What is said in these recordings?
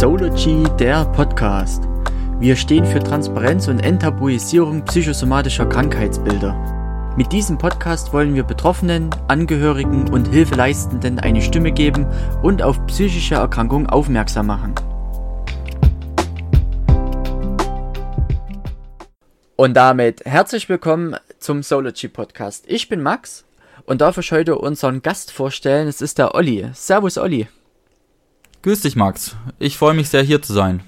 Sology, der Podcast. Wir stehen für Transparenz und Enttabuisierung psychosomatischer Krankheitsbilder. Mit diesem Podcast wollen wir Betroffenen, Angehörigen und Hilfeleistenden eine Stimme geben und auf psychische Erkrankungen aufmerksam machen. Und damit herzlich willkommen zum Sology Podcast. Ich bin Max und darf euch heute unseren Gast vorstellen. Es ist der Olli. Servus Olli. Grüß dich, Max. Ich freue mich sehr, hier zu sein.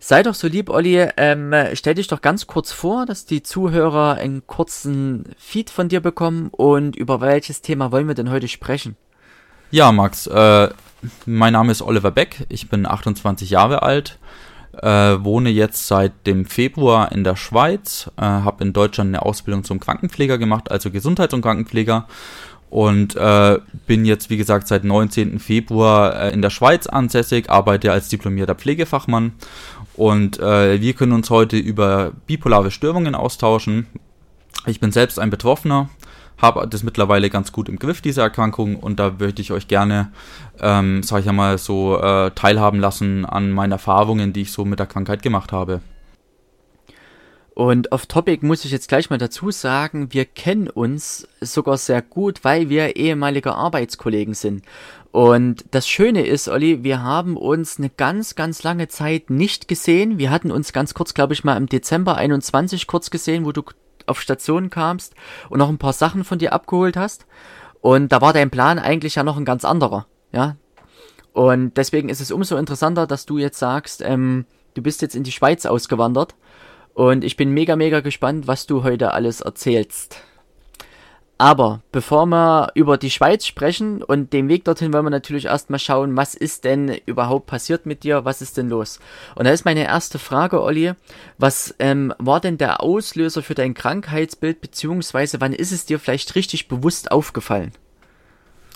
Sei doch so lieb, Olli. Ähm, stell dich doch ganz kurz vor, dass die Zuhörer einen kurzen Feed von dir bekommen und über welches Thema wollen wir denn heute sprechen? Ja, Max. Äh, mein Name ist Oliver Beck. Ich bin 28 Jahre alt. Äh, wohne jetzt seit dem Februar in der Schweiz, äh, habe in Deutschland eine Ausbildung zum Krankenpfleger gemacht, also Gesundheits- und Krankenpfleger und äh, bin jetzt, wie gesagt, seit 19. Februar äh, in der Schweiz ansässig, arbeite als diplomierter Pflegefachmann und äh, wir können uns heute über bipolare Störungen austauschen. Ich bin selbst ein Betroffener, habe das mittlerweile ganz gut im Griff, diese Erkrankung, und da würde ich euch gerne, ähm, sag ich einmal, so äh, teilhaben lassen an meinen Erfahrungen, die ich so mit der Krankheit gemacht habe. Und auf Topic muss ich jetzt gleich mal dazu sagen, wir kennen uns sogar sehr gut, weil wir ehemalige Arbeitskollegen sind. Und das Schöne ist, Olli, wir haben uns eine ganz, ganz lange Zeit nicht gesehen. Wir hatten uns ganz kurz, glaube ich, mal im Dezember 21 kurz gesehen, wo du auf Station kamst und noch ein paar Sachen von dir abgeholt hast. Und da war dein Plan eigentlich ja noch ein ganz anderer, ja. Und deswegen ist es umso interessanter, dass du jetzt sagst, ähm, du bist jetzt in die Schweiz ausgewandert und ich bin mega, mega gespannt, was du heute alles erzählst. Aber bevor wir über die Schweiz sprechen und den Weg dorthin, wollen wir natürlich erstmal schauen, was ist denn überhaupt passiert mit dir, was ist denn los? Und da ist meine erste Frage, Olli, was ähm, war denn der Auslöser für dein Krankheitsbild, beziehungsweise wann ist es dir vielleicht richtig bewusst aufgefallen?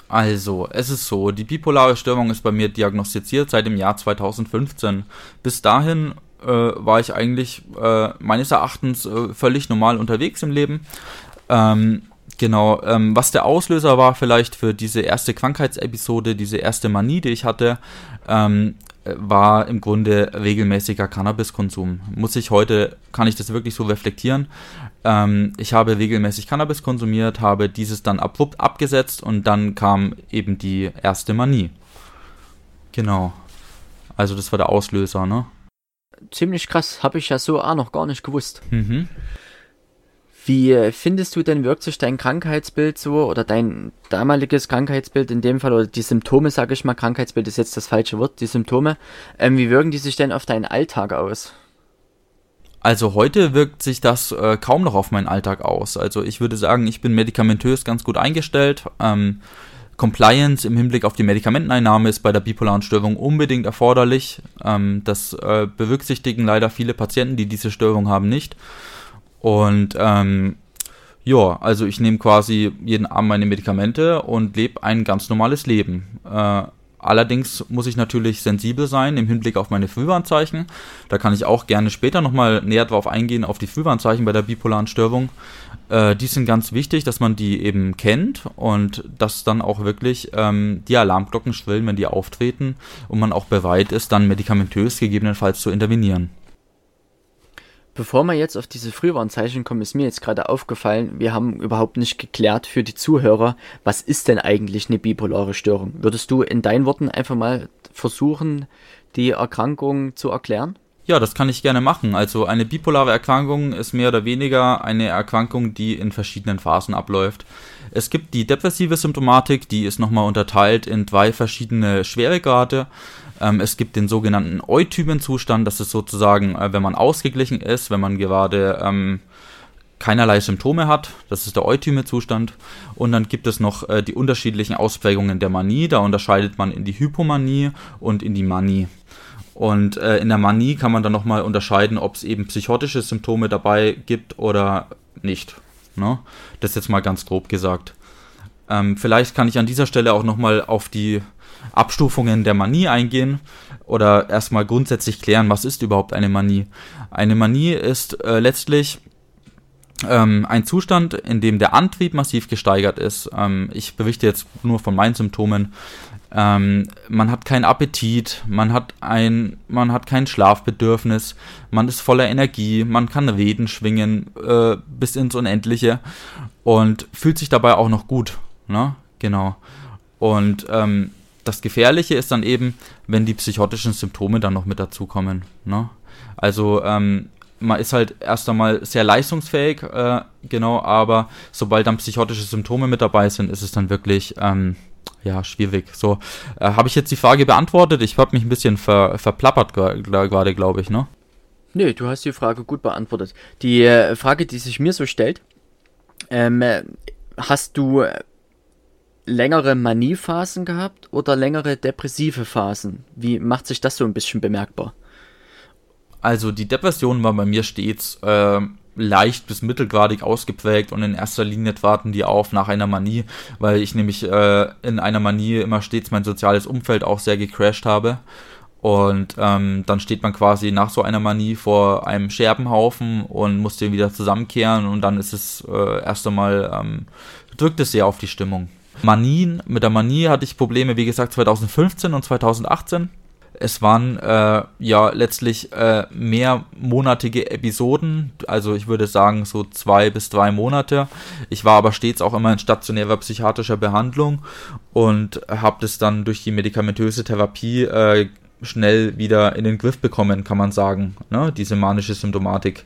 Also, es ist so, die bipolare Störung ist bei mir diagnostiziert seit dem Jahr 2015. Bis dahin äh, war ich eigentlich äh, meines Erachtens äh, völlig normal unterwegs im Leben. Ähm, genau, ähm, was der Auslöser war vielleicht für diese erste Krankheitsepisode, diese erste Manie, die ich hatte, ähm, war im Grunde regelmäßiger Cannabiskonsum. Muss ich heute, kann ich das wirklich so reflektieren. Ähm, ich habe regelmäßig Cannabis konsumiert, habe dieses dann abrupt abgesetzt und dann kam eben die erste Manie. Genau. Also das war der Auslöser, ne? Ziemlich krass. Habe ich ja so auch noch gar nicht gewusst. Mhm. Wie findest du denn, wirkt sich dein Krankheitsbild so oder dein damaliges Krankheitsbild in dem Fall oder die Symptome, sage ich mal, Krankheitsbild ist jetzt das falsche Wort, die Symptome, ähm, wie wirken die sich denn auf deinen Alltag aus? Also heute wirkt sich das äh, kaum noch auf meinen Alltag aus. Also ich würde sagen, ich bin medikamentös ganz gut eingestellt. Ähm, Compliance im Hinblick auf die Medikamenteneinnahme ist bei der bipolaren Störung unbedingt erforderlich. Ähm, das äh, berücksichtigen leider viele Patienten, die diese Störung haben, nicht. Und ähm, ja, also ich nehme quasi jeden Abend meine Medikamente und lebe ein ganz normales Leben. Äh, allerdings muss ich natürlich sensibel sein im Hinblick auf meine Frühwarnzeichen. Da kann ich auch gerne später nochmal näher drauf eingehen, auf die Frühwarnzeichen bei der bipolaren Störung. Äh, die sind ganz wichtig, dass man die eben kennt und dass dann auch wirklich ähm, die Alarmglocken schrillen, wenn die auftreten und man auch bereit ist, dann medikamentös gegebenenfalls zu intervenieren. Bevor wir jetzt auf diese Frühwarnzeichen kommen, ist mir jetzt gerade aufgefallen, wir haben überhaupt nicht geklärt für die Zuhörer, was ist denn eigentlich eine bipolare Störung? Würdest du in deinen Worten einfach mal versuchen, die Erkrankung zu erklären? Ja, das kann ich gerne machen. Also eine bipolare Erkrankung ist mehr oder weniger eine Erkrankung, die in verschiedenen Phasen abläuft. Es gibt die depressive Symptomatik, die ist nochmal unterteilt in drei verschiedene Schweregrade. Ähm, es gibt den sogenannten Eutypenzustand, das ist sozusagen, äh, wenn man ausgeglichen ist, wenn man gerade ähm, keinerlei Symptome hat, das ist der Eutyme-Zustand. Und dann gibt es noch äh, die unterschiedlichen Ausprägungen der Manie, da unterscheidet man in die Hypomanie und in die Manie. Und äh, in der Manie kann man dann nochmal unterscheiden, ob es eben psychotische Symptome dabei gibt oder nicht. Ne? Das jetzt mal ganz grob gesagt. Ähm, vielleicht kann ich an dieser Stelle auch nochmal auf die Abstufungen der Manie eingehen oder erstmal grundsätzlich klären, was ist überhaupt eine Manie. Eine Manie ist äh, letztlich ähm, ein Zustand, in dem der Antrieb massiv gesteigert ist. Ähm, ich berichte jetzt nur von meinen Symptomen. Ähm, man hat keinen Appetit, man hat ein, man hat kein Schlafbedürfnis, man ist voller Energie, man kann Reden schwingen äh, bis ins Unendliche und fühlt sich dabei auch noch gut, ne? Genau. Und ähm, das Gefährliche ist dann eben, wenn die psychotischen Symptome dann noch mit dazukommen. Ne? Also ähm, man ist halt erst einmal sehr leistungsfähig, äh, genau, aber sobald dann psychotische Symptome mit dabei sind, ist es dann wirklich ähm, ja schwierig. So äh, habe ich jetzt die Frage beantwortet. Ich habe mich ein bisschen ver, verplappert gerade, glaube ich, ne? Nö, du hast die Frage gut beantwortet. Die äh, Frage, die sich mir so stellt, ähm, hast du längere Maniephasen gehabt oder längere depressive Phasen? Wie macht sich das so ein bisschen bemerkbar? Also die Depression war bei mir stets äh, leicht bis mittelgradig ausgeprägt und in erster Linie traten die auf nach einer Manie, weil ich nämlich äh, in einer Manie immer stets mein soziales Umfeld auch sehr gecrashed habe. Und ähm, dann steht man quasi nach so einer Manie vor einem Scherbenhaufen und muss den wieder zusammenkehren und dann ist es äh, erst einmal, ähm, drückt es sehr auf die Stimmung. Manien, mit der Manie hatte ich Probleme, wie gesagt, 2015 und 2018. Es waren äh, ja letztlich äh, mehrmonatige Episoden, also ich würde sagen so zwei bis drei Monate. Ich war aber stets auch immer in stationärer psychiatrischer Behandlung und habe das dann durch die medikamentöse Therapie äh, schnell wieder in den Griff bekommen, kann man sagen, ne? diese manische Symptomatik.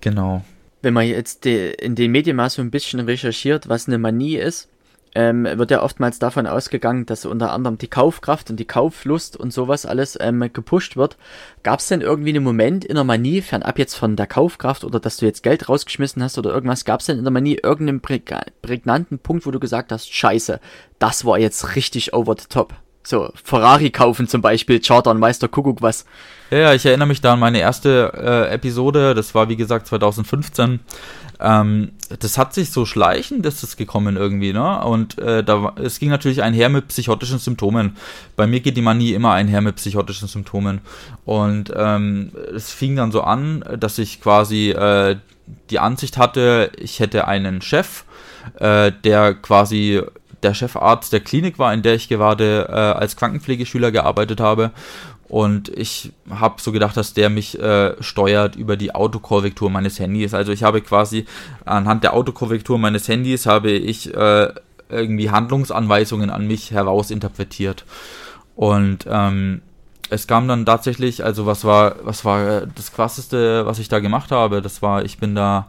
Genau wenn man jetzt de, in den Medien mal so ein bisschen recherchiert, was eine Manie ist, ähm, wird ja oftmals davon ausgegangen, dass unter anderem die Kaufkraft und die Kauflust und sowas alles ähm, gepusht wird. Gab es denn irgendwie einen Moment in der Manie, fernab jetzt von der Kaufkraft oder dass du jetzt Geld rausgeschmissen hast oder irgendwas, gab es denn in der Manie irgendeinen prägnanten Punkt, wo du gesagt hast, scheiße, das war jetzt richtig over the top? So, Ferrari kaufen zum Beispiel, chartern, weiß der Kuckuck was. Ja, ich erinnere mich da an meine erste äh, Episode, das war wie gesagt 2015. Ähm, das hat sich so schleichend, ist gekommen irgendwie, ne? Und äh, da, es ging natürlich einher mit psychotischen Symptomen. Bei mir geht die Manie immer einher mit psychotischen Symptomen. Und ähm, es fing dann so an, dass ich quasi äh, die Ansicht hatte, ich hätte einen Chef, äh, der quasi der Chefarzt der Klinik war, in der ich gerade äh, als Krankenpflegeschüler gearbeitet habe. Und ich habe so gedacht, dass der mich äh, steuert über die Autokorrektur meines Handys. Also ich habe quasi anhand der Autokorrektur meines Handys habe ich äh, irgendwie Handlungsanweisungen an mich herausinterpretiert. Und ähm, es kam dann tatsächlich, also was war, was war das krasseste, was ich da gemacht habe? Das war, ich bin da,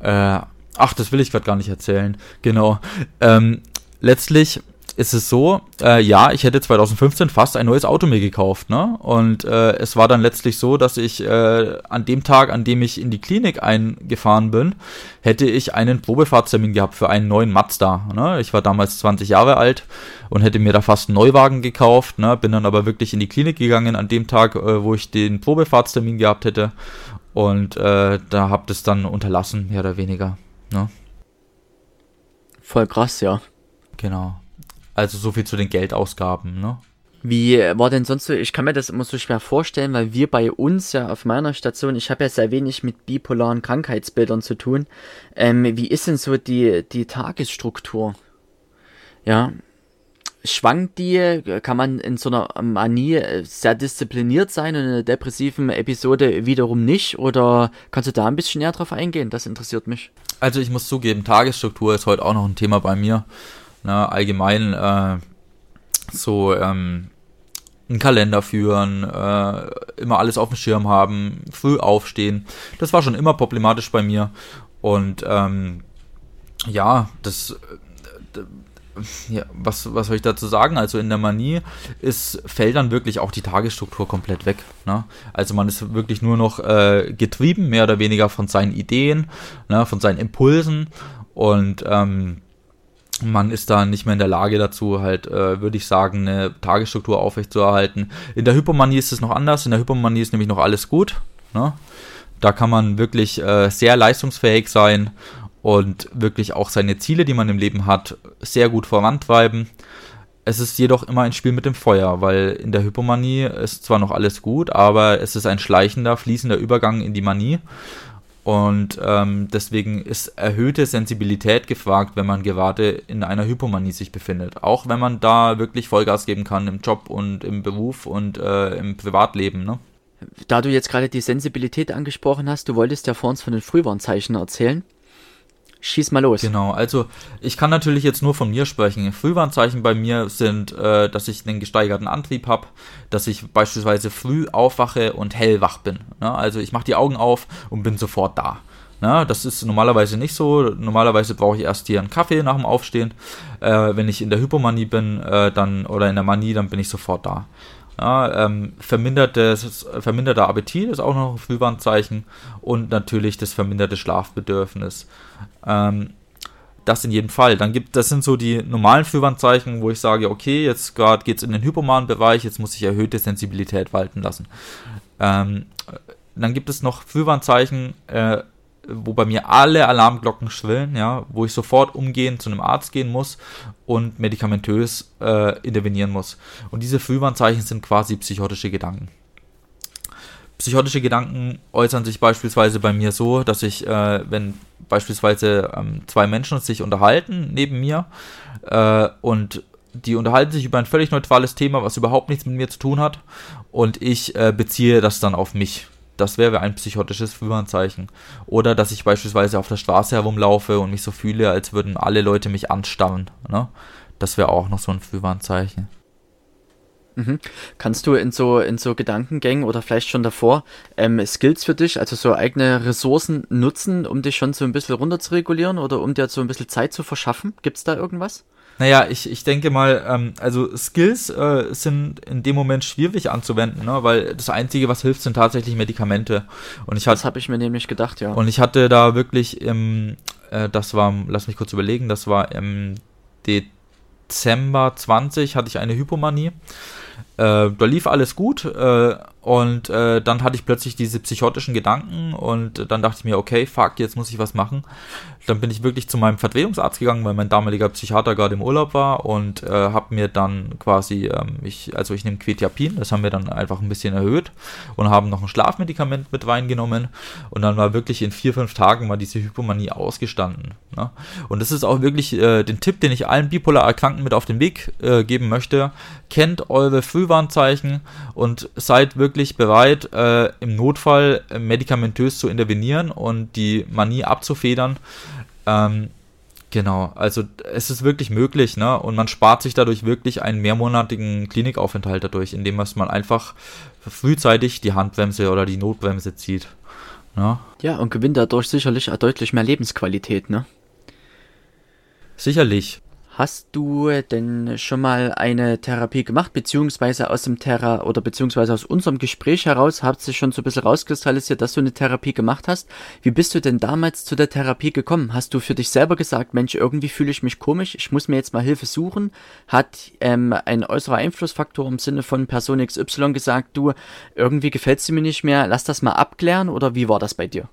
äh, ach, das will ich gerade gar nicht erzählen. Genau. Ähm, letztlich ist es so, äh, ja, ich hätte 2015 fast ein neues Auto mir gekauft, ne? Und äh, es war dann letztlich so, dass ich äh, an dem Tag, an dem ich in die Klinik eingefahren bin, hätte ich einen Probefahrtstermin gehabt für einen neuen Mazda. Ne? Ich war damals 20 Jahre alt und hätte mir da fast einen Neuwagen gekauft, ne? Bin dann aber wirklich in die Klinik gegangen an dem Tag, äh, wo ich den Probefahrtstermin gehabt hätte. Und äh, da habt es dann unterlassen, mehr oder weniger. Ne? Voll krass, ja. Genau. Also so viel zu den Geldausgaben, ne? Wie war denn sonst so, ich kann mir das immer so schwer vorstellen, weil wir bei uns ja auf meiner Station, ich habe ja sehr wenig mit bipolaren Krankheitsbildern zu tun. Ähm, wie ist denn so die, die Tagesstruktur? Ja, schwankt die? Kann man in so einer Manie sehr diszipliniert sein und in einer depressiven Episode wiederum nicht? Oder kannst du da ein bisschen näher drauf eingehen? Das interessiert mich. Also ich muss zugeben, Tagesstruktur ist heute auch noch ein Thema bei mir ne, allgemein äh, so ähm, einen Kalender führen, äh, immer alles auf dem Schirm haben, früh aufstehen. Das war schon immer problematisch bei mir. Und ähm, ja, das. Äh, ja, was, was soll ich dazu sagen? Also in der Manie ist, fällt dann wirklich auch die Tagesstruktur komplett weg. Ne? Also man ist wirklich nur noch äh, getrieben, mehr oder weniger von seinen Ideen, ne, von seinen Impulsen. Und ähm, man ist da nicht mehr in der Lage dazu, halt, äh, würde ich sagen, eine Tagesstruktur aufrechtzuerhalten. In der Hypomanie ist es noch anders. In der Hypomanie ist nämlich noch alles gut. Ne? Da kann man wirklich äh, sehr leistungsfähig sein und wirklich auch seine Ziele, die man im Leben hat, sehr gut vorantreiben. Es ist jedoch immer ein Spiel mit dem Feuer, weil in der Hypomanie ist zwar noch alles gut, aber es ist ein schleichender, fließender Übergang in die Manie. Und ähm, deswegen ist erhöhte Sensibilität gefragt, wenn man gerade in einer Hypomanie sich befindet. Auch wenn man da wirklich Vollgas geben kann im Job und im Beruf und äh, im Privatleben. Ne? Da du jetzt gerade die Sensibilität angesprochen hast, du wolltest ja vor uns von den Frühwarnzeichen erzählen. Schieß mal los. Genau, also ich kann natürlich jetzt nur von mir sprechen. Frühwarnzeichen bei mir sind, äh, dass ich einen gesteigerten Antrieb habe, dass ich beispielsweise früh aufwache und hellwach bin. Ne? Also ich mache die Augen auf und bin sofort da. Ne? Das ist normalerweise nicht so. Normalerweise brauche ich erst hier einen Kaffee nach dem Aufstehen. Äh, wenn ich in der Hypomanie bin, äh, dann oder in der Manie, dann bin ich sofort da. Ja, ähm, vermindertes, verminderter Appetit ist auch noch ein Frühwarnzeichen und natürlich das verminderte Schlafbedürfnis. Ähm, das in jedem Fall. Dann gibt, das sind so die normalen Frühwarnzeichen, wo ich sage, okay, jetzt gerade geht es in den hypomanen Bereich, jetzt muss ich erhöhte Sensibilität walten lassen. Ähm, dann gibt es noch Frühwarnzeichen, äh, wo bei mir alle Alarmglocken schwillen, ja, wo ich sofort umgehend zu einem Arzt gehen muss und medikamentös äh, intervenieren muss. Und diese Frühwarnzeichen sind quasi psychotische Gedanken. Psychotische Gedanken äußern sich beispielsweise bei mir so, dass ich, äh, wenn beispielsweise ähm, zwei Menschen sich unterhalten neben mir äh, und die unterhalten sich über ein völlig neutrales Thema, was überhaupt nichts mit mir zu tun hat und ich äh, beziehe das dann auf mich das wäre ein psychotisches Frühwarnzeichen. Oder dass ich beispielsweise auf der Straße herumlaufe und mich so fühle, als würden alle Leute mich anstarren. Ne? Das wäre auch noch so ein Frühwarnzeichen. Mhm. Kannst du in so, in so Gedankengängen oder vielleicht schon davor ähm, Skills für dich, also so eigene Ressourcen nutzen, um dich schon so ein bisschen runter zu regulieren oder um dir so ein bisschen Zeit zu verschaffen? Gibt es da irgendwas? Naja, ich, ich denke mal, ähm, also Skills äh, sind in dem Moment schwierig anzuwenden, ne? weil das Einzige, was hilft, sind tatsächlich Medikamente. Und ich das habe ich mir nämlich gedacht, ja. Und ich hatte da wirklich im, äh, das war, lass mich kurz überlegen, das war im Dezember 20 hatte ich eine Hypomanie. Äh, da lief alles gut äh, und äh, dann hatte ich plötzlich diese psychotischen Gedanken und dann dachte ich mir, okay, fuck, jetzt muss ich was machen. Dann bin ich wirklich zu meinem Vertretungsarzt gegangen, weil mein damaliger Psychiater gerade im Urlaub war und äh, habe mir dann quasi, ähm, ich, also ich nehme Quetiapin, das haben wir dann einfach ein bisschen erhöht und haben noch ein Schlafmedikament mit reingenommen und dann war wirklich in vier, fünf Tagen mal diese Hypomanie ausgestanden. Ne? Und das ist auch wirklich äh, den Tipp, den ich allen bipolar Erkrankten mit auf den Weg äh, geben möchte. Kennt eure Frühwarnzeichen und seid wirklich bereit, äh, im Notfall medikamentös zu intervenieren und die Manie abzufedern. Ähm, genau, also es ist wirklich möglich, ne? Und man spart sich dadurch wirklich einen mehrmonatigen Klinikaufenthalt dadurch, indem man einfach frühzeitig die Handbremse oder die Notbremse zieht. Ne? Ja, und gewinnt dadurch sicherlich deutlich mehr Lebensqualität, ne? Sicherlich. Hast du denn schon mal eine Therapie gemacht, beziehungsweise aus dem Thera oder beziehungsweise aus unserem Gespräch heraus hat sich schon so ein bisschen rauskristallisiert, dass du eine Therapie gemacht hast. Wie bist du denn damals zu der Therapie gekommen? Hast du für dich selber gesagt, Mensch, irgendwie fühle ich mich komisch, ich muss mir jetzt mal Hilfe suchen? Hat ähm, ein äußerer Einflussfaktor im Sinne von Person XY gesagt, du, irgendwie gefällt sie mir nicht mehr, lass das mal abklären oder wie war das bei dir?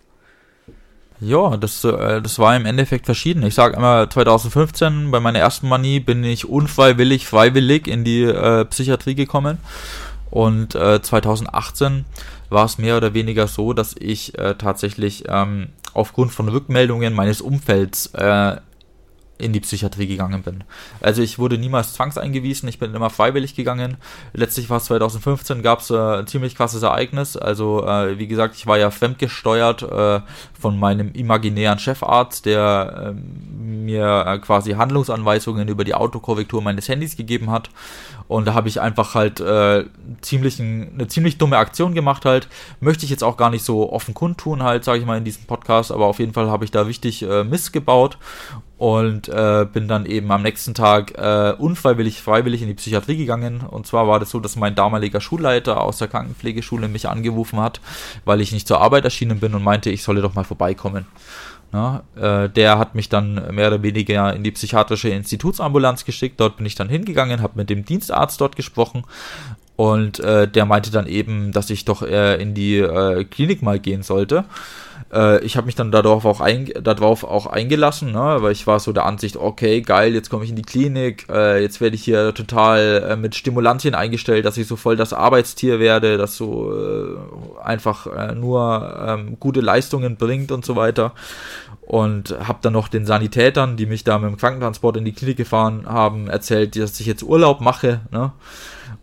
Ja, das, äh, das war im Endeffekt verschieden. Ich sage immer, 2015 bei meiner ersten Manie bin ich unfreiwillig, freiwillig in die äh, Psychiatrie gekommen. Und äh, 2018 war es mehr oder weniger so, dass ich äh, tatsächlich ähm, aufgrund von Rückmeldungen meines Umfelds äh, in die Psychiatrie gegangen bin. Also ich wurde niemals zwangseingewiesen, ich bin immer freiwillig gegangen. Letztlich war es 2015, gab es äh, ein ziemlich krasses Ereignis. Also äh, wie gesagt, ich war ja fremdgesteuert äh, von meinem imaginären Chefarzt, der ähm, mir äh, quasi Handlungsanweisungen über die Autokorrektur meines Handys gegeben hat. Und da habe ich einfach halt äh, ziemlich ein, eine ziemlich dumme Aktion gemacht halt. Möchte ich jetzt auch gar nicht so offen kundtun halt, sage ich mal in diesem Podcast, aber auf jeden Fall habe ich da wichtig äh, Mist gebaut und äh, bin dann eben am nächsten Tag äh, unfreiwillig, freiwillig in die Psychiatrie gegangen. Und zwar war das so, dass mein damaliger Schulleiter aus der Krankenpflegeschule mich angerufen hat, weil ich nicht zur Arbeit erschienen bin und meinte, ich solle doch mal vorbeikommen. Ja, äh, der hat mich dann mehr oder weniger in die psychiatrische Institutsambulanz geschickt. Dort bin ich dann hingegangen, habe mit dem Dienstarzt dort gesprochen und äh, der meinte dann eben, dass ich doch äh, in die äh, Klinik mal gehen sollte. Äh, ich habe mich dann darauf auch, ein, darauf auch eingelassen, ne? weil ich war so der Ansicht, okay, geil, jetzt komme ich in die Klinik, äh, jetzt werde ich hier total äh, mit Stimulantien eingestellt, dass ich so voll das Arbeitstier werde, das so äh, einfach äh, nur ähm, gute Leistungen bringt und so weiter. Und habe dann noch den Sanitätern, die mich da mit dem Krankentransport in die Klinik gefahren haben, erzählt, dass ich jetzt Urlaub mache. Ne?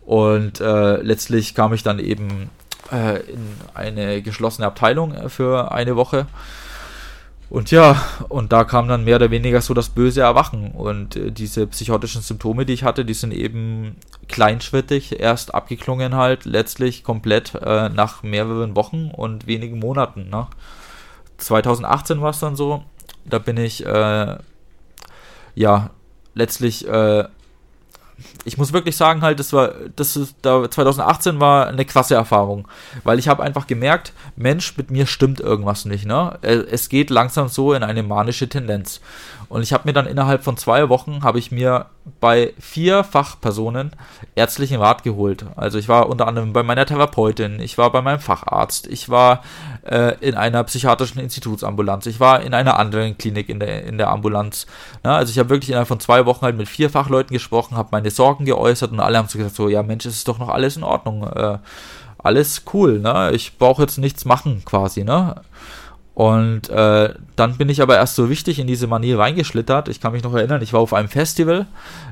Und äh, letztlich kam ich dann eben äh, in eine geschlossene Abteilung äh, für eine Woche. Und ja, und da kam dann mehr oder weniger so das böse Erwachen. Und äh, diese psychotischen Symptome, die ich hatte, die sind eben kleinschrittig erst abgeklungen halt, letztlich komplett äh, nach mehreren Wochen und wenigen Monaten. Ne? 2018 war es dann so, da bin ich äh, ja letztlich äh, ich muss wirklich sagen, halt, das war, das ist, da 2018 war eine krasse Erfahrung, weil ich habe einfach gemerkt, Mensch, mit mir stimmt irgendwas nicht, ne? Es geht langsam so in eine manische Tendenz. Und ich habe mir dann innerhalb von zwei Wochen, habe ich mir bei vier Fachpersonen ärztlichen Rat geholt. Also ich war unter anderem bei meiner Therapeutin, ich war bei meinem Facharzt, ich war äh, in einer psychiatrischen Institutsambulanz, ich war in einer anderen Klinik in der, in der Ambulanz. Na, also ich habe wirklich innerhalb von zwei Wochen halt mit vier Fachleuten gesprochen, habe meine Sorgen geäußert und alle haben so gesagt, so, ja Mensch, es ist doch noch alles in Ordnung. Äh, alles cool, ne? Ich brauche jetzt nichts machen quasi, ne? Und äh, dann bin ich aber erst so wichtig in diese Manier reingeschlittert. Ich kann mich noch erinnern, ich war auf einem Festival,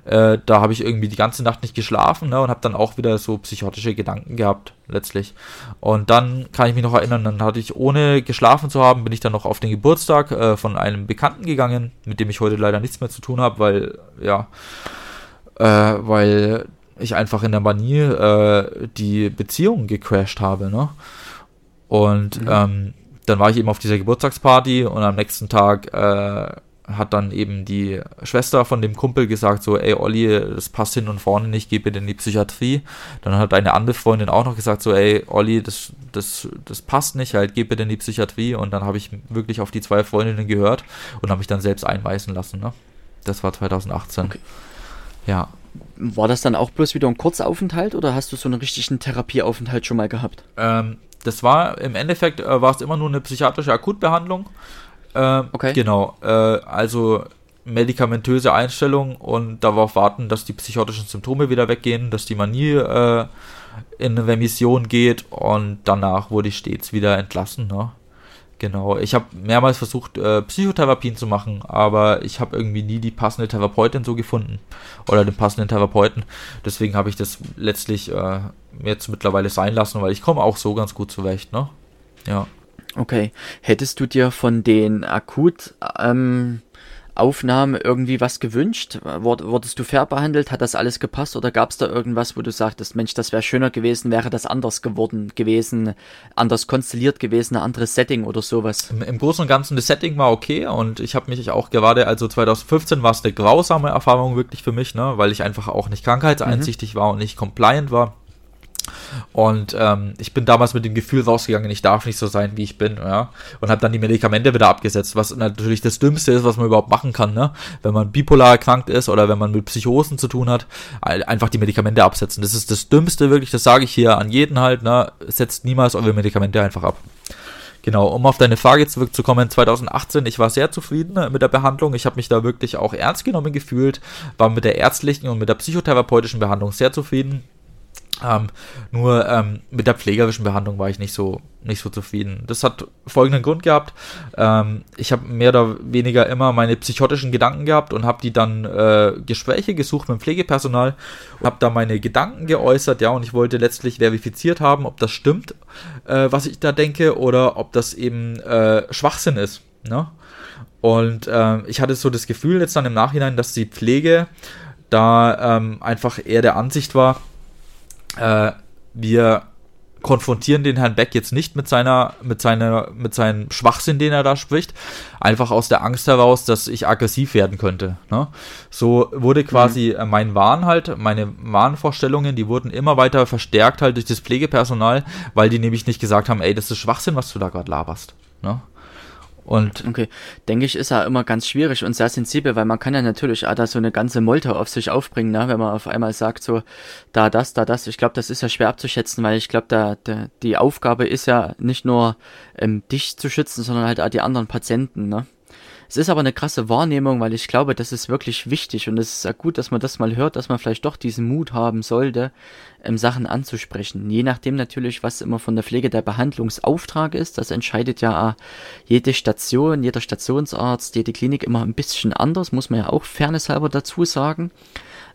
äh, da habe ich irgendwie die ganze Nacht nicht geschlafen ne, und habe dann auch wieder so psychotische Gedanken gehabt, letztlich. Und dann kann ich mich noch erinnern, dann hatte ich, ohne geschlafen zu haben, bin ich dann noch auf den Geburtstag äh, von einem Bekannten gegangen, mit dem ich heute leider nichts mehr zu tun habe, weil, ja, äh, weil ich einfach in der Manier äh, die Beziehung gecrashed habe, ne? Und mhm. ähm, dann war ich eben auf dieser Geburtstagsparty und am nächsten Tag äh, hat dann eben die Schwester von dem Kumpel gesagt, so, ey Olli, das passt hin und vorne nicht, geh bitte in die Psychiatrie. Dann hat eine andere Freundin auch noch gesagt, so, ey Olli, das, das, das passt nicht, halt, geh bitte in die Psychiatrie. Und dann habe ich wirklich auf die zwei Freundinnen gehört und habe mich dann selbst einweisen lassen. Ne? Das war 2018. Okay. Ja. War das dann auch bloß wieder ein Kurzaufenthalt oder hast du so einen richtigen Therapieaufenthalt schon mal gehabt? Ähm, das war im Endeffekt äh, war es immer nur eine psychiatrische Akutbehandlung. Äh, okay. Genau. Äh, also medikamentöse Einstellung und darauf warten, dass die psychotischen Symptome wieder weggehen, dass die Manie äh, in Remission geht und danach wurde ich stets wieder entlassen. Ne? Genau, ich habe mehrmals versucht, äh, Psychotherapien zu machen, aber ich habe irgendwie nie die passende Therapeutin so gefunden oder den passenden Therapeuten. Deswegen habe ich das letztlich äh, jetzt mittlerweile sein lassen, weil ich komme auch so ganz gut zurecht, ne? Ja. Okay. Hättest du dir von den akut ähm, Aufnahme irgendwie was gewünscht? Wurdest du fair behandelt? Hat das alles gepasst oder gab es da irgendwas, wo du sagtest, Mensch, das wäre schöner gewesen, wäre das anders geworden gewesen, anders konstelliert gewesen, ein anderes Setting oder sowas? Im, im Großen und Ganzen, das Setting war okay und ich habe mich auch gerade, also 2015 war es eine grausame Erfahrung wirklich für mich, ne, weil ich einfach auch nicht krankheitseinsichtig mhm. war und nicht compliant war. Und ähm, ich bin damals mit dem Gefühl rausgegangen, ich darf nicht so sein, wie ich bin, ja. Und habe dann die Medikamente wieder abgesetzt, was natürlich das Dümmste ist, was man überhaupt machen kann, ne? Wenn man bipolar erkrankt ist oder wenn man mit Psychosen zu tun hat, einfach die Medikamente absetzen. Das ist das Dümmste, wirklich, das sage ich hier an jeden halt, ne? Setzt niemals eure Medikamente einfach ab. Genau, um auf deine Frage zurückzukommen, 2018, ich war sehr zufrieden mit der Behandlung. Ich habe mich da wirklich auch ernst genommen gefühlt, war mit der ärztlichen und mit der psychotherapeutischen Behandlung sehr zufrieden. Ähm, nur ähm, mit der pflegerischen Behandlung war ich nicht so nicht so zufrieden. Das hat folgenden Grund gehabt. Ähm, ich habe mehr oder weniger immer meine psychotischen Gedanken gehabt und habe die dann äh, Gespräche gesucht mit dem Pflegepersonal und habe da meine Gedanken geäußert, ja, und ich wollte letztlich verifiziert haben, ob das stimmt, äh, was ich da denke, oder ob das eben äh, Schwachsinn ist. Ne? Und ähm, ich hatte so das Gefühl jetzt dann im Nachhinein, dass die Pflege da ähm, einfach eher der Ansicht war, äh, wir konfrontieren den Herrn Beck jetzt nicht mit seiner, mit seiner, mit seinem Schwachsinn, den er da spricht, einfach aus der Angst heraus, dass ich aggressiv werden könnte. Ne? So wurde quasi mhm. mein Wahn halt, meine Wahnvorstellungen, die wurden immer weiter verstärkt halt durch das Pflegepersonal, weil die nämlich nicht gesagt haben, ey, das ist Schwachsinn, was du da gerade laberst. Ne? Und okay, denke ich, ist ja immer ganz schwierig und sehr sensibel, weil man kann ja natürlich auch da so eine ganze Molte auf sich aufbringen, ne? wenn man auf einmal sagt, so da das, da das. Ich glaube, das ist ja schwer abzuschätzen, weil ich glaube, da, da die Aufgabe ist ja nicht nur ähm, dich zu schützen, sondern halt auch die anderen Patienten. Ne? Es ist aber eine krasse Wahrnehmung, weil ich glaube, das ist wirklich wichtig und es ist gut, dass man das mal hört, dass man vielleicht doch diesen Mut haben sollte, ähm, Sachen anzusprechen. Je nachdem natürlich, was immer von der Pflege der Behandlungsauftrag ist, das entscheidet ja jede Station, jeder Stationsarzt, jede Klinik immer ein bisschen anders, muss man ja auch fairnesshalber dazu sagen.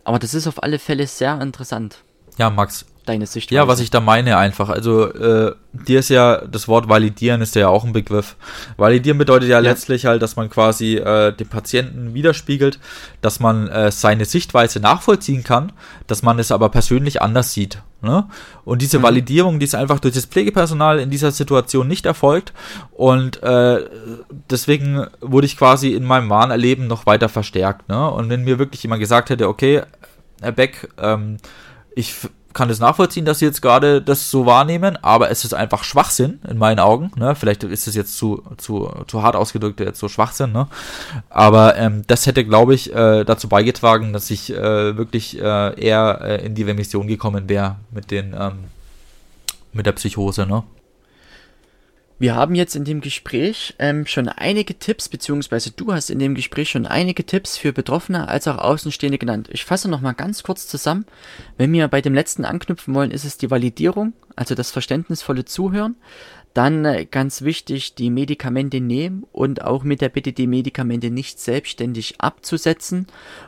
Aber das ist auf alle Fälle sehr interessant. Ja, Max, deine Sicht. Ja, was ich da meine einfach. Also äh, dir ist ja das Wort validieren ist ja auch ein Begriff. Validieren bedeutet ja, ja. letztlich halt, dass man quasi äh, dem Patienten widerspiegelt, dass man äh, seine Sichtweise nachvollziehen kann, dass man es aber persönlich anders sieht. Ne? Und diese mhm. Validierung, die ist einfach durch das Pflegepersonal in dieser Situation nicht erfolgt. Und äh, deswegen wurde ich quasi in meinem Wahnerleben noch weiter verstärkt. Ne? Und wenn mir wirklich jemand gesagt hätte, okay, Herr Beck, ähm, ich kann es nachvollziehen, dass sie jetzt gerade das so wahrnehmen, aber es ist einfach Schwachsinn in meinen Augen. Ne? Vielleicht ist es jetzt zu, zu, zu hart ausgedrückt, jetzt so Schwachsinn. Ne? Aber ähm, das hätte, glaube ich, äh, dazu beigetragen, dass ich äh, wirklich äh, eher äh, in die Remission gekommen wäre mit ähm, mit der Psychose. Ne? Wir haben jetzt in dem Gespräch ähm, schon einige Tipps, beziehungsweise du hast in dem Gespräch schon einige Tipps für Betroffene als auch Außenstehende genannt. Ich fasse nochmal ganz kurz zusammen. Wenn wir bei dem letzten anknüpfen wollen, ist es die Validierung, also das verständnisvolle Zuhören. Dann äh, ganz wichtig, die Medikamente nehmen und auch mit der Bitte, die Medikamente nicht selbstständig abzusetzen.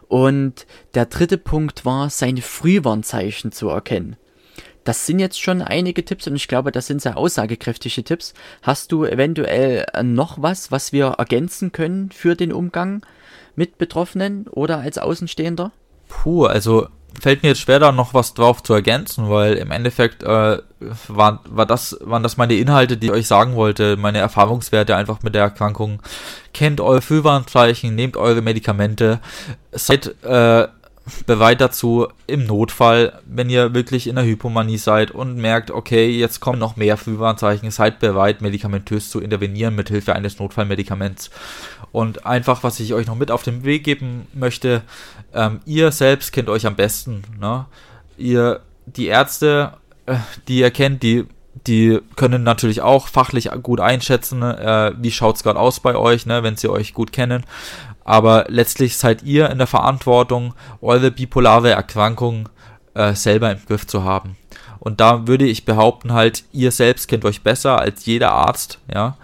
Und der dritte Punkt war, seine Frühwarnzeichen zu erkennen. Das sind jetzt schon einige Tipps und ich glaube, das sind sehr aussagekräftige Tipps. Hast du eventuell äh, noch was, was wir ergänzen können für den Umgang mit Betroffenen oder als Außenstehender? Puh, also fällt mir jetzt schwer, da noch was drauf zu ergänzen, weil im Endeffekt äh, war, war das, waren das meine Inhalte, die ich euch sagen wollte, meine Erfahrungswerte einfach mit der Erkrankung. Kennt eure Frühwarnzeichen, nehmt eure Medikamente, seid äh, bereit dazu, im Notfall, wenn ihr wirklich in der Hypomanie seid und merkt, okay, jetzt kommen noch mehr Frühwarnzeichen, seid bereit, medikamentös zu intervenieren mit Hilfe eines Notfallmedikaments. Und einfach, was ich euch noch mit auf den Weg geben möchte, ähm, ihr selbst kennt euch am besten. Ne? Ihr, die Ärzte, äh, die ihr kennt, die die können natürlich auch fachlich gut einschätzen, äh, wie schaut's gerade aus bei euch, ne, wenn sie euch gut kennen aber letztlich seid ihr in der Verantwortung, eure bipolare Erkrankung äh, selber im Griff zu haben. Und da würde ich behaupten, halt, ihr selbst kennt euch besser als jeder Arzt, ja.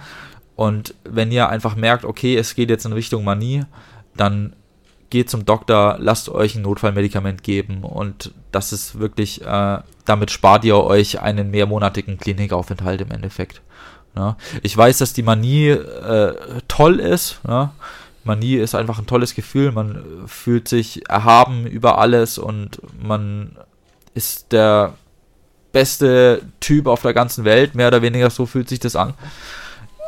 Und wenn ihr einfach merkt, okay, es geht jetzt in Richtung Manie, dann geht zum Doktor, lasst euch ein Notfallmedikament geben und das ist wirklich, äh, damit spart ihr euch einen mehrmonatigen Klinikaufenthalt im Endeffekt. Ja. Ich weiß, dass die Manie äh, toll ist, ja. Manie ist einfach ein tolles Gefühl. Man fühlt sich erhaben über alles und man ist der beste Typ auf der ganzen Welt. Mehr oder weniger so fühlt sich das an.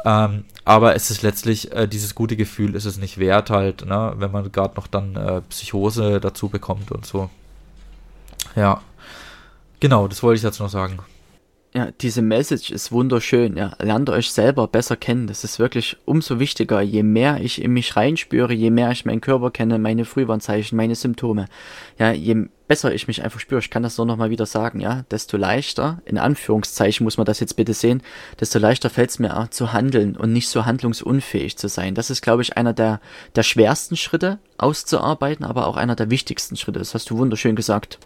Ähm, aber es ist letztlich, äh, dieses gute Gefühl ist es nicht wert halt, ne, wenn man gerade noch dann äh, Psychose dazu bekommt und so. Ja. Genau, das wollte ich dazu noch sagen ja, diese Message ist wunderschön. Ja. Lernt euch selber besser kennen. Das ist wirklich umso wichtiger. Je mehr ich in mich reinspüre, je mehr ich meinen Körper kenne, meine Frühwarnzeichen, meine Symptome, ja, je besser ich mich einfach spüre, ich kann das nur nochmal wieder sagen, ja, desto leichter, in Anführungszeichen muss man das jetzt bitte sehen, desto leichter fällt es mir auch zu handeln und nicht so handlungsunfähig zu sein. Das ist, glaube ich, einer der, der schwersten Schritte auszuarbeiten, aber auch einer der wichtigsten Schritte. Das hast du wunderschön gesagt.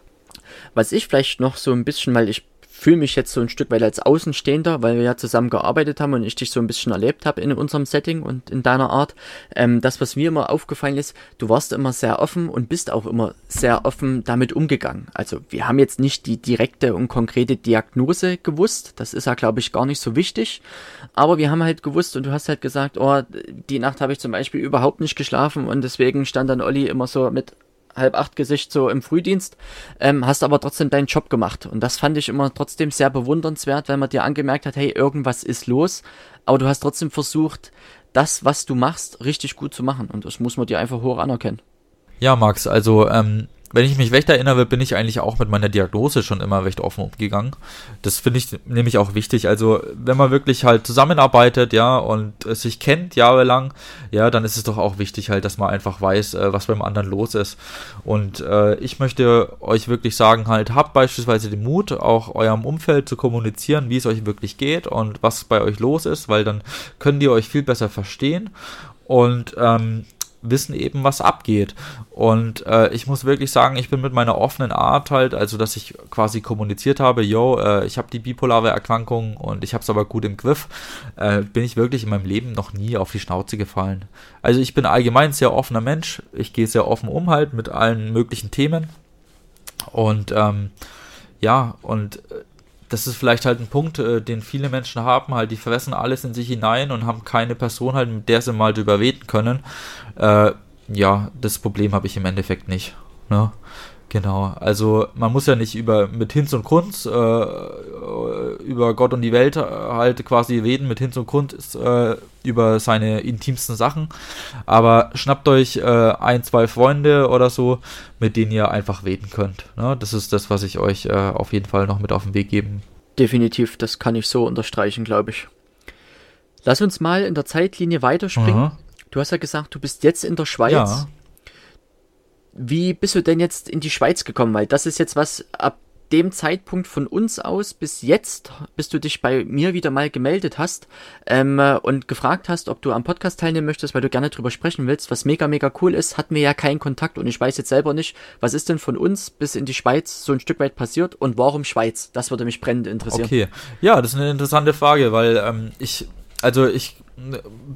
Was ich vielleicht noch so ein bisschen, weil ich fühle mich jetzt so ein Stück weit als Außenstehender, weil wir ja zusammen gearbeitet haben und ich dich so ein bisschen erlebt habe in unserem Setting und in deiner Art. Ähm, das, was mir immer aufgefallen ist, du warst immer sehr offen und bist auch immer sehr offen damit umgegangen. Also wir haben jetzt nicht die direkte und konkrete Diagnose gewusst, das ist ja, glaube ich, gar nicht so wichtig, aber wir haben halt gewusst und du hast halt gesagt, oh, die Nacht habe ich zum Beispiel überhaupt nicht geschlafen und deswegen stand dann Olli immer so mit halb acht Gesicht so im Frühdienst, ähm, hast aber trotzdem deinen Job gemacht. Und das fand ich immer trotzdem sehr bewundernswert, weil man dir angemerkt hat, hey, irgendwas ist los, aber du hast trotzdem versucht, das, was du machst, richtig gut zu machen. Und das muss man dir einfach hoch anerkennen. Ja, Max, also ähm, wenn ich mich recht erinnere, bin ich eigentlich auch mit meiner Diagnose schon immer recht offen umgegangen. Das finde ich nämlich auch wichtig. Also, wenn man wirklich halt zusammenarbeitet, ja, und sich kennt jahrelang, ja, dann ist es doch auch wichtig halt, dass man einfach weiß, äh, was beim anderen los ist. Und äh, ich möchte euch wirklich sagen, halt, habt beispielsweise den Mut, auch eurem Umfeld zu kommunizieren, wie es euch wirklich geht und was bei euch los ist, weil dann könnt ihr euch viel besser verstehen. Und ähm, wissen eben, was abgeht. Und äh, ich muss wirklich sagen, ich bin mit meiner offenen Art halt, also dass ich quasi kommuniziert habe, yo, äh, ich habe die bipolare Erkrankung und ich habe es aber gut im Griff, äh, bin ich wirklich in meinem Leben noch nie auf die Schnauze gefallen. Also ich bin allgemein sehr offener Mensch, ich gehe sehr offen um halt mit allen möglichen Themen. Und ähm, ja, und äh, das ist vielleicht halt ein Punkt, äh, den viele Menschen haben, halt, die fressen alles in sich hinein und haben keine Person halt, mit der sie mal drüber reden können. Äh, ja, das Problem habe ich im Endeffekt nicht. Ne? Genau, also man muss ja nicht über mit Hinz und Kunz äh, über Gott und die Welt halt quasi reden mit Hinz und Kunz äh, über seine intimsten Sachen, aber schnappt euch äh, ein, zwei Freunde oder so, mit denen ihr einfach reden könnt. Ne? Das ist das, was ich euch äh, auf jeden Fall noch mit auf den Weg geben. Definitiv, das kann ich so unterstreichen, glaube ich. Lass uns mal in der Zeitlinie weiterspringen. Mhm. Du hast ja gesagt, du bist jetzt in der Schweiz. Ja. Wie bist du denn jetzt in die Schweiz gekommen? Weil das ist jetzt was ab dem Zeitpunkt von uns aus bis jetzt, bis du dich bei mir wieder mal gemeldet hast ähm, und gefragt hast, ob du am Podcast teilnehmen möchtest, weil du gerne drüber sprechen willst, was mega, mega cool ist, hatten wir ja keinen Kontakt und ich weiß jetzt selber nicht, was ist denn von uns bis in die Schweiz so ein Stück weit passiert und warum Schweiz? Das würde mich brennend interessieren. Okay, ja, das ist eine interessante Frage, weil ähm, ich, also ich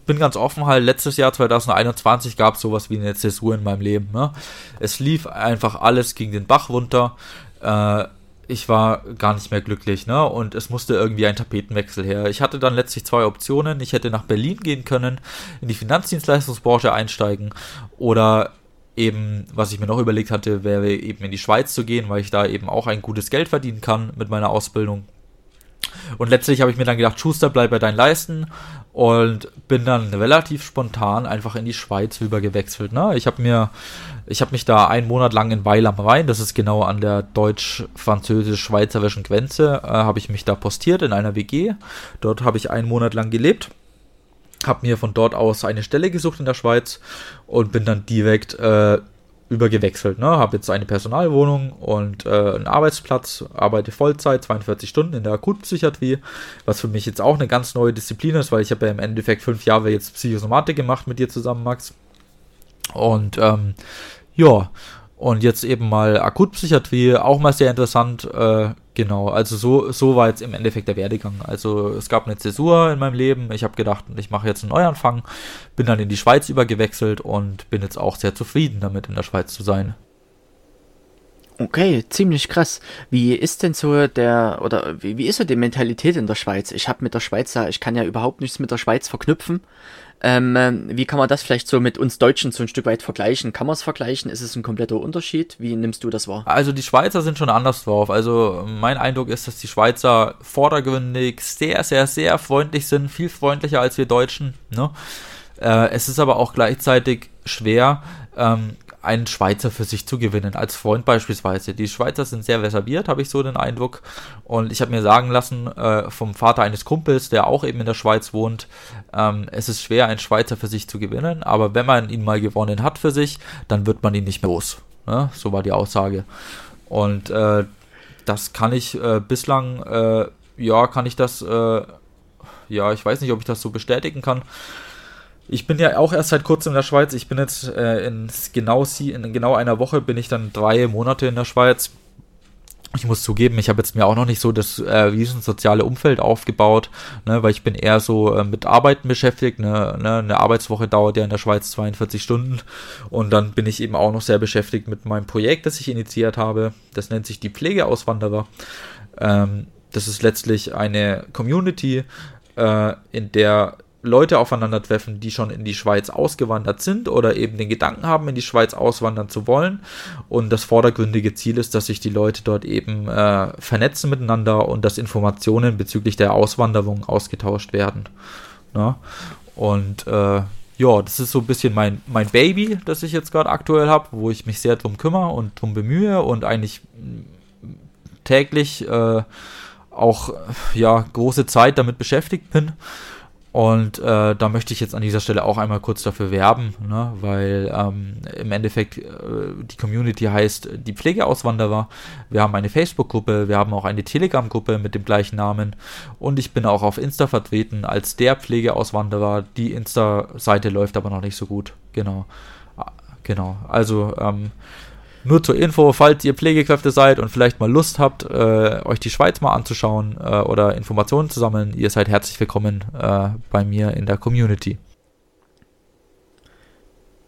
bin ganz offen, halt letztes Jahr 2021 gab es sowas wie eine Zäsur in meinem Leben. Ne? Es lief einfach alles gegen den Bach runter. Äh, ich war gar nicht mehr glücklich, ne? Und es musste irgendwie ein Tapetenwechsel her. Ich hatte dann letztlich zwei Optionen. Ich hätte nach Berlin gehen können, in die Finanzdienstleistungsbranche einsteigen oder eben, was ich mir noch überlegt hatte, wäre eben in die Schweiz zu gehen, weil ich da eben auch ein gutes Geld verdienen kann mit meiner Ausbildung. Und letztlich habe ich mir dann gedacht, Schuster, bleib bei deinen Leisten und bin dann relativ spontan einfach in die Schweiz rüber gewechselt. Ne? Ich habe mir, ich habe mich da einen Monat lang in Weil am Rhein, das ist genau an der deutsch-französisch-schweizerischen Grenze, äh, habe ich mich da postiert in einer WG. Dort habe ich einen Monat lang gelebt habe mir von dort aus eine Stelle gesucht in der Schweiz und bin dann direkt äh, übergewechselt. Ne? Habe jetzt eine Personalwohnung und äh, einen Arbeitsplatz, arbeite Vollzeit, 42 Stunden in der Akutpsychiatrie, was für mich jetzt auch eine ganz neue Disziplin ist, weil ich habe ja im Endeffekt fünf Jahre jetzt Psychosomatik gemacht mit dir zusammen, Max. Und ähm, ja, und jetzt eben mal Akutpsychiatrie, auch mal sehr interessant. Äh, genau, also so, so war jetzt im Endeffekt der Werdegang. Also es gab eine Zäsur in meinem Leben. Ich habe gedacht, ich mache jetzt einen Neuanfang. Bin dann in die Schweiz übergewechselt und bin jetzt auch sehr zufrieden damit, in der Schweiz zu sein. Okay, ziemlich krass. Wie ist denn so der, oder wie, wie ist so die Mentalität in der Schweiz? Ich habe mit der Schweiz ich kann ja überhaupt nichts mit der Schweiz verknüpfen. Ähm, wie kann man das vielleicht so mit uns Deutschen so ein Stück weit vergleichen? Kann man es vergleichen? Ist es ein kompletter Unterschied? Wie nimmst du das wahr? Also die Schweizer sind schon anders drauf. Also mein Eindruck ist, dass die Schweizer vordergründig sehr, sehr, sehr freundlich sind. Viel freundlicher als wir Deutschen. Ne? Äh, es ist aber auch gleichzeitig schwer, ähm, einen Schweizer für sich zu gewinnen, als Freund beispielsweise. Die Schweizer sind sehr reserviert, habe ich so den Eindruck. Und ich habe mir sagen lassen äh, vom Vater eines Kumpels, der auch eben in der Schweiz wohnt, ähm, es ist schwer, einen Schweizer für sich zu gewinnen, aber wenn man ihn mal gewonnen hat für sich, dann wird man ihn nicht mehr los. Ne? So war die Aussage. Und äh, das kann ich äh, bislang, äh, ja, kann ich das, äh, ja, ich weiß nicht, ob ich das so bestätigen kann. Ich bin ja auch erst seit kurzem in der Schweiz. Ich bin jetzt äh, in, genau, in genau einer Woche bin ich dann drei Monate in der Schweiz. Ich muss zugeben, ich habe jetzt mir auch noch nicht so das äh, riesen soziale Umfeld aufgebaut, ne, weil ich bin eher so äh, mit Arbeiten beschäftigt. Ne, ne, eine Arbeitswoche dauert ja in der Schweiz 42 Stunden und dann bin ich eben auch noch sehr beschäftigt mit meinem Projekt, das ich initiiert habe. Das nennt sich die Pflegeauswanderer. Ähm, das ist letztlich eine Community, äh, in der Leute aufeinandertreffen, die schon in die Schweiz ausgewandert sind oder eben den Gedanken haben, in die Schweiz auswandern zu wollen. Und das vordergründige Ziel ist, dass sich die Leute dort eben äh, vernetzen miteinander und dass Informationen bezüglich der Auswanderung ausgetauscht werden. Na? Und äh, ja, das ist so ein bisschen mein, mein Baby, das ich jetzt gerade aktuell habe, wo ich mich sehr drum kümmere und drum bemühe und eigentlich täglich äh, auch ja große Zeit damit beschäftigt bin. Und äh, da möchte ich jetzt an dieser Stelle auch einmal kurz dafür werben, ne? weil ähm, im Endeffekt äh, die Community heißt die Pflegeauswanderer. Wir haben eine Facebook-Gruppe, wir haben auch eine Telegram-Gruppe mit dem gleichen Namen und ich bin auch auf Insta vertreten als der Pflegeauswanderer. Die Insta-Seite läuft aber noch nicht so gut. Genau. Genau. Also ähm, nur zur Info, falls ihr Pflegekräfte seid und vielleicht mal Lust habt, äh, euch die Schweiz mal anzuschauen äh, oder Informationen zu sammeln, ihr seid herzlich willkommen äh, bei mir in der Community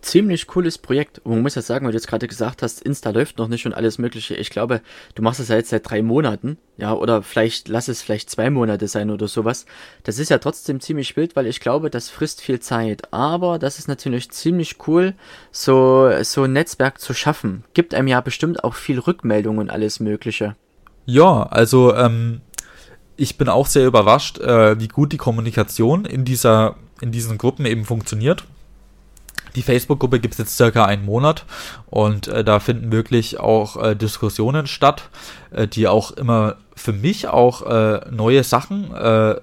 ziemlich cooles Projekt. Und man muss ja sagen, weil du jetzt gerade gesagt hast, Insta läuft noch nicht und alles Mögliche. Ich glaube, du machst es ja jetzt seit drei Monaten, ja, oder vielleicht lass es vielleicht zwei Monate sein oder sowas. Das ist ja trotzdem ziemlich wild, weil ich glaube, das frisst viel Zeit. Aber das ist natürlich ziemlich cool, so, so ein Netzwerk zu schaffen. Gibt einem ja bestimmt auch viel Rückmeldung und alles Mögliche. Ja, also, ähm, ich bin auch sehr überrascht, äh, wie gut die Kommunikation in dieser, in diesen Gruppen eben funktioniert die Facebook-Gruppe gibt es jetzt circa einen Monat und äh, da finden wirklich auch äh, Diskussionen statt, äh, die auch immer für mich auch äh, neue Sachen, äh,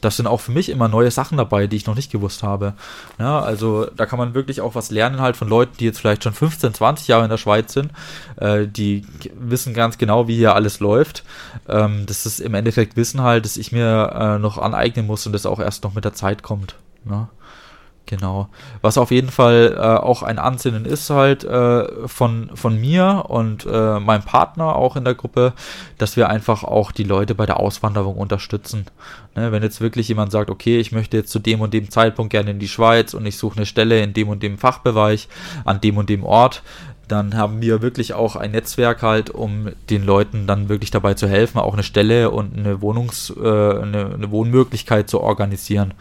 das sind auch für mich immer neue Sachen dabei, die ich noch nicht gewusst habe. Ja, also da kann man wirklich auch was lernen halt von Leuten, die jetzt vielleicht schon 15, 20 Jahre in der Schweiz sind, äh, die wissen ganz genau, wie hier alles läuft. Ähm, das ist im Endeffekt Wissen halt, dass ich mir noch aneignen muss und das auch erst noch mit der Zeit kommt. Ne? Genau. Was auf jeden Fall äh, auch ein Ansinnen ist halt äh, von, von mir und äh, meinem Partner auch in der Gruppe, dass wir einfach auch die Leute bei der Auswanderung unterstützen. Ne, wenn jetzt wirklich jemand sagt, okay, ich möchte jetzt zu dem und dem Zeitpunkt gerne in die Schweiz und ich suche eine Stelle in dem und dem Fachbereich an dem und dem Ort, dann haben wir wirklich auch ein Netzwerk halt, um den Leuten dann wirklich dabei zu helfen, auch eine Stelle und eine Wohnungs, äh, eine, eine Wohnmöglichkeit zu organisieren.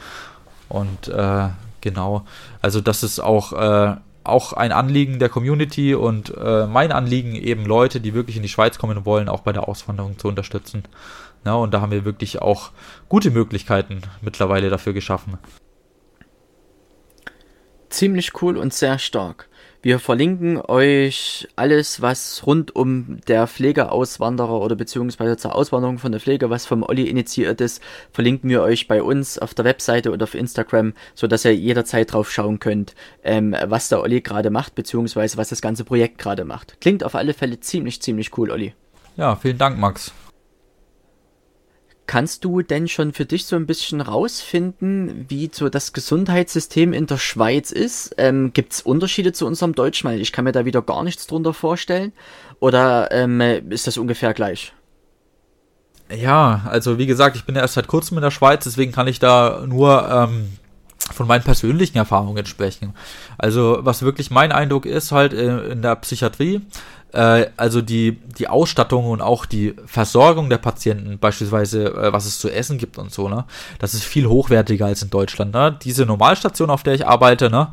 Und äh, Genau. Also das ist auch, äh, auch ein Anliegen der Community und äh, mein Anliegen, eben Leute, die wirklich in die Schweiz kommen wollen, auch bei der Auswanderung zu unterstützen. Ja, und da haben wir wirklich auch gute Möglichkeiten mittlerweile dafür geschaffen. Ziemlich cool und sehr stark. Wir verlinken euch alles, was rund um der Pflegeauswanderer oder beziehungsweise zur Auswanderung von der Pflege, was vom Olli initiiert ist, verlinken wir euch bei uns auf der Webseite oder auf Instagram, so dass ihr jederzeit drauf schauen könnt, ähm, was der Olli gerade macht, beziehungsweise was das ganze Projekt gerade macht. Klingt auf alle Fälle ziemlich, ziemlich cool, Olli. Ja, vielen Dank, Max. Kannst du denn schon für dich so ein bisschen rausfinden, wie so das Gesundheitssystem in der Schweiz ist? Ähm, Gibt es Unterschiede zu unserem Deutschen? Ich kann mir da wieder gar nichts drunter vorstellen. Oder ähm, ist das ungefähr gleich? Ja, also wie gesagt, ich bin ja erst seit kurzem in der Schweiz, deswegen kann ich da nur ähm, von meinen persönlichen Erfahrungen sprechen. Also was wirklich mein Eindruck ist halt äh, in der Psychiatrie, äh, also die, die Ausstattung und auch die Versorgung der Patienten, beispielsweise äh, was es zu essen gibt und so, ne, das ist viel hochwertiger als in Deutschland. Ne? Diese Normalstation, auf der ich arbeite, ne,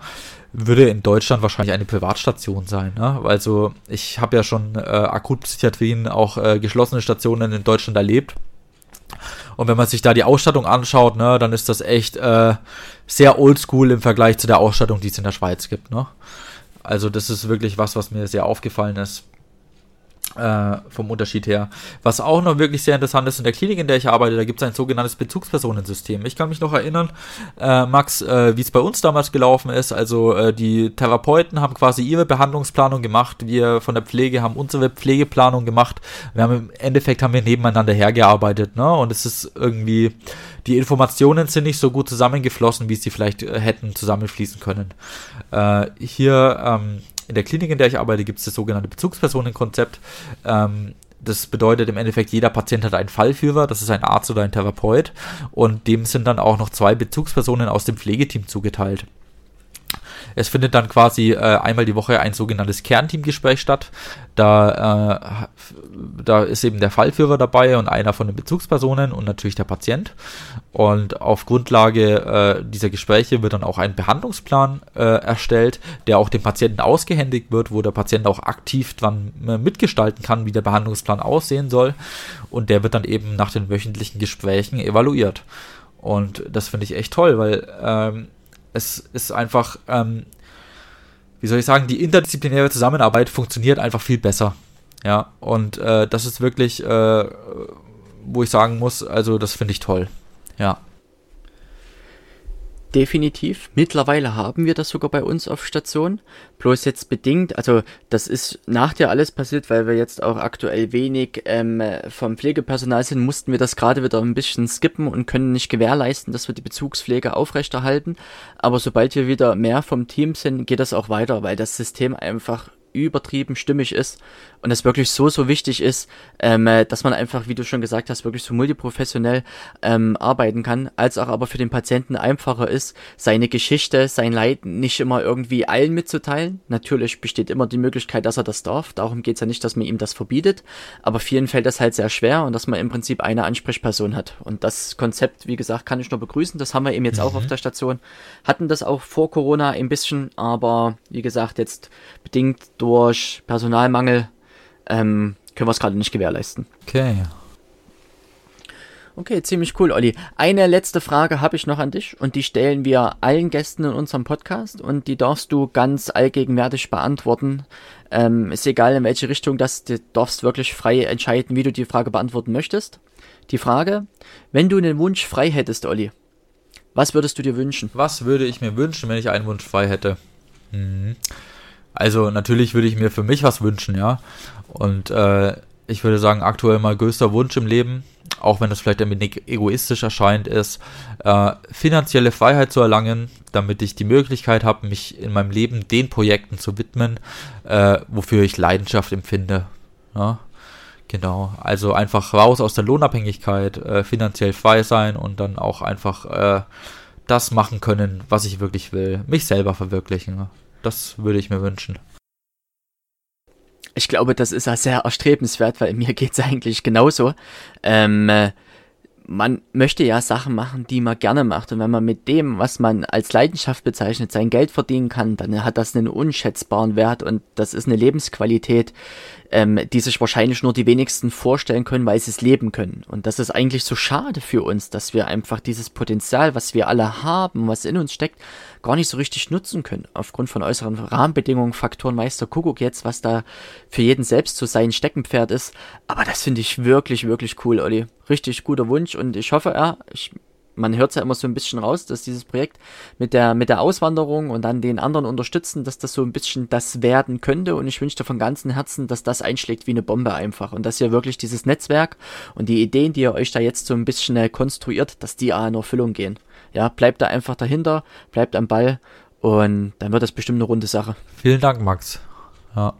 würde in Deutschland wahrscheinlich eine Privatstation sein. Ne? Also ich habe ja schon äh, Akutpsychiatrien, auch äh, geschlossene Stationen in Deutschland erlebt. Und wenn man sich da die Ausstattung anschaut, ne, dann ist das echt äh, sehr oldschool im Vergleich zu der Ausstattung, die es in der Schweiz gibt. Ne? Also das ist wirklich was, was mir sehr aufgefallen ist äh, vom Unterschied her. Was auch noch wirklich sehr interessant ist, in der Klinik, in der ich arbeite, da gibt es ein sogenanntes Bezugspersonensystem. Ich kann mich noch erinnern, äh, Max, äh, wie es bei uns damals gelaufen ist. Also äh, die Therapeuten haben quasi ihre Behandlungsplanung gemacht, wir von der Pflege haben unsere Pflegeplanung gemacht. Wir haben im Endeffekt haben wir nebeneinander hergearbeitet, ne? Und es ist irgendwie die Informationen sind nicht so gut zusammengeflossen, wie sie vielleicht äh, hätten zusammenfließen können. Hier ähm, in der Klinik, in der ich arbeite, gibt es das sogenannte Bezugspersonenkonzept. Ähm, das bedeutet im Endeffekt, jeder Patient hat einen Fallführer, das ist ein Arzt oder ein Therapeut, und dem sind dann auch noch zwei Bezugspersonen aus dem Pflegeteam zugeteilt. Es findet dann quasi äh, einmal die Woche ein sogenanntes Kernteamgespräch statt. Da, äh, da ist eben der Fallführer dabei und einer von den Bezugspersonen und natürlich der Patient. Und auf Grundlage äh, dieser Gespräche wird dann auch ein Behandlungsplan äh, erstellt, der auch dem Patienten ausgehändigt wird, wo der Patient auch aktiv dran äh, mitgestalten kann, wie der Behandlungsplan aussehen soll. Und der wird dann eben nach den wöchentlichen Gesprächen evaluiert. Und das finde ich echt toll, weil ähm, es ist einfach, ähm, wie soll ich sagen, die interdisziplinäre Zusammenarbeit funktioniert einfach viel besser. Ja, und äh, das ist wirklich, äh, wo ich sagen muss, also das finde ich toll. Ja. Definitiv. Mittlerweile haben wir das sogar bei uns auf Station. Bloß jetzt bedingt, also das ist nach dir alles passiert, weil wir jetzt auch aktuell wenig ähm, vom Pflegepersonal sind, mussten wir das gerade wieder ein bisschen skippen und können nicht gewährleisten, dass wir die Bezugspflege aufrechterhalten. Aber sobald wir wieder mehr vom Team sind, geht das auch weiter, weil das System einfach übertrieben stimmig ist und es wirklich so, so wichtig ist, ähm, äh, dass man einfach, wie du schon gesagt hast, wirklich so multiprofessionell ähm, arbeiten kann, als auch aber für den Patienten einfacher ist, seine Geschichte, sein Leid nicht immer irgendwie allen mitzuteilen. Natürlich besteht immer die Möglichkeit, dass er das darf. Darum geht's ja nicht, dass man ihm das verbietet. Aber vielen fällt das halt sehr schwer und dass man im Prinzip eine Ansprechperson hat. Und das Konzept, wie gesagt, kann ich nur begrüßen. Das haben wir eben jetzt mhm. auch auf der Station. Hatten das auch vor Corona ein bisschen, aber wie gesagt, jetzt bedingt durch Personalmangel ähm, können wir es gerade nicht gewährleisten. Okay. Okay, ziemlich cool, Olli. Eine letzte Frage habe ich noch an dich und die stellen wir allen Gästen in unserem Podcast und die darfst du ganz allgegenwärtig beantworten. Ähm, ist egal in welche Richtung das, du darfst wirklich frei entscheiden, wie du die Frage beantworten möchtest. Die Frage, wenn du einen Wunsch frei hättest, Olli, was würdest du dir wünschen? Was würde ich mir wünschen, wenn ich einen Wunsch frei hätte? Hm. Also natürlich würde ich mir für mich was wünschen, ja. Und äh, ich würde sagen, aktuell mein größter Wunsch im Leben, auch wenn das vielleicht ein wenig egoistisch erscheint, ist, äh, finanzielle Freiheit zu erlangen, damit ich die Möglichkeit habe, mich in meinem Leben den Projekten zu widmen, äh, wofür ich Leidenschaft empfinde. Ja? Genau, also einfach raus aus der Lohnabhängigkeit, äh, finanziell frei sein und dann auch einfach äh, das machen können, was ich wirklich will, mich selber verwirklichen. Das würde ich mir wünschen. Ich glaube, das ist ja sehr erstrebenswert, weil mir geht es eigentlich genauso. Ähm, äh, man möchte ja Sachen machen, die man gerne macht. Und wenn man mit dem, was man als Leidenschaft bezeichnet, sein Geld verdienen kann, dann hat das einen unschätzbaren Wert und das ist eine Lebensqualität, ähm, die sich wahrscheinlich nur die wenigsten vorstellen können, weil sie es leben können. Und das ist eigentlich so schade für uns, dass wir einfach dieses Potenzial, was wir alle haben, was in uns steckt, gar nicht so richtig nutzen können. Aufgrund von äußeren Rahmenbedingungen, Faktoren, weiß der Kuckuck jetzt, was da für jeden selbst so sein Steckenpferd ist. Aber das finde ich wirklich, wirklich cool, Olli. Richtig guter Wunsch und ich hoffe, ja, ich man hört es ja immer so ein bisschen raus, dass dieses Projekt mit der, mit der Auswanderung und dann den anderen unterstützen, dass das so ein bisschen das werden könnte. Und ich wünsche dir von ganzem Herzen, dass das einschlägt wie eine Bombe einfach. Und dass ihr wirklich dieses Netzwerk und die Ideen, die ihr euch da jetzt so ein bisschen äh, konstruiert, dass die in Erfüllung gehen. Ja, bleibt da einfach dahinter, bleibt am Ball und dann wird das bestimmt eine runde Sache. Vielen Dank, Max. Ja.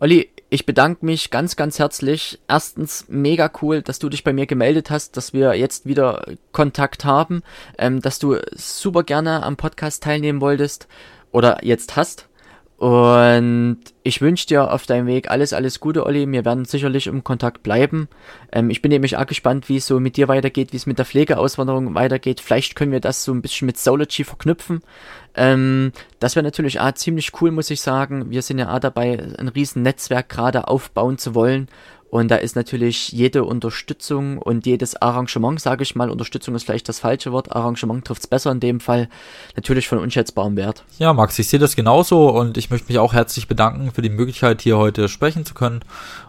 Olli, ich bedanke mich ganz, ganz herzlich. Erstens mega cool, dass du dich bei mir gemeldet hast, dass wir jetzt wieder Kontakt haben, ähm, dass du super gerne am Podcast teilnehmen wolltest oder jetzt hast. Und ich wünsche dir auf deinem Weg alles, alles Gute, Olli. Wir werden sicherlich im Kontakt bleiben. Ähm, ich bin nämlich auch gespannt, wie es so mit dir weitergeht, wie es mit der Pflegeauswanderung weitergeht. Vielleicht können wir das so ein bisschen mit Sology verknüpfen. Ähm, das wäre natürlich auch ziemlich cool, muss ich sagen. Wir sind ja auch dabei, ein riesen Netzwerk gerade aufbauen zu wollen. Und da ist natürlich jede Unterstützung und jedes Arrangement, sage ich mal, Unterstützung ist vielleicht das falsche Wort, Arrangement trifft es besser in dem Fall, natürlich von unschätzbarem Wert. Ja, Max, ich sehe das genauso und ich möchte mich auch herzlich bedanken für die Möglichkeit, hier heute sprechen zu können.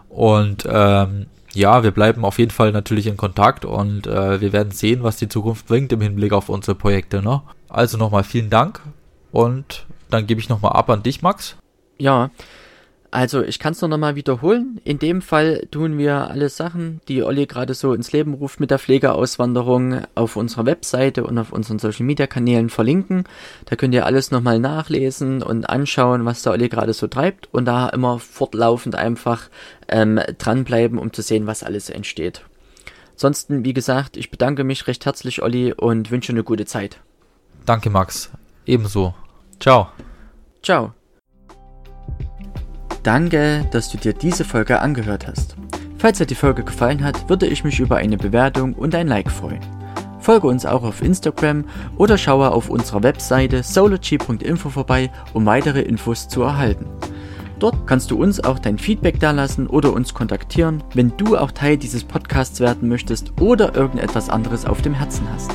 Und ähm, ja, wir bleiben auf jeden Fall natürlich in Kontakt und äh, wir werden sehen, was die Zukunft bringt im Hinblick auf unsere Projekte. Ne? Also nochmal vielen Dank und dann gebe ich nochmal ab an dich, Max. Ja, also ich kann es nur nochmal wiederholen. In dem Fall tun wir alle Sachen, die Olli gerade so ins Leben ruft mit der Pflegeauswanderung auf unserer Webseite und auf unseren Social Media Kanälen verlinken. Da könnt ihr alles nochmal nachlesen und anschauen, was der Olli gerade so treibt und da immer fortlaufend einfach ähm, dranbleiben, um zu sehen, was alles entsteht. Ansonsten, wie gesagt, ich bedanke mich recht herzlich, Olli, und wünsche eine gute Zeit. Danke, Max. Ebenso. Ciao. Ciao. Danke, dass du dir diese Folge angehört hast. Falls dir die Folge gefallen hat, würde ich mich über eine Bewertung und ein Like freuen. Folge uns auch auf Instagram oder schaue auf unserer Webseite sology.info vorbei, um weitere Infos zu erhalten. Dort kannst du uns auch dein Feedback dalassen oder uns kontaktieren, wenn du auch Teil dieses Podcasts werden möchtest oder irgendetwas anderes auf dem Herzen hast.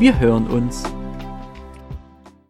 Wir hören uns.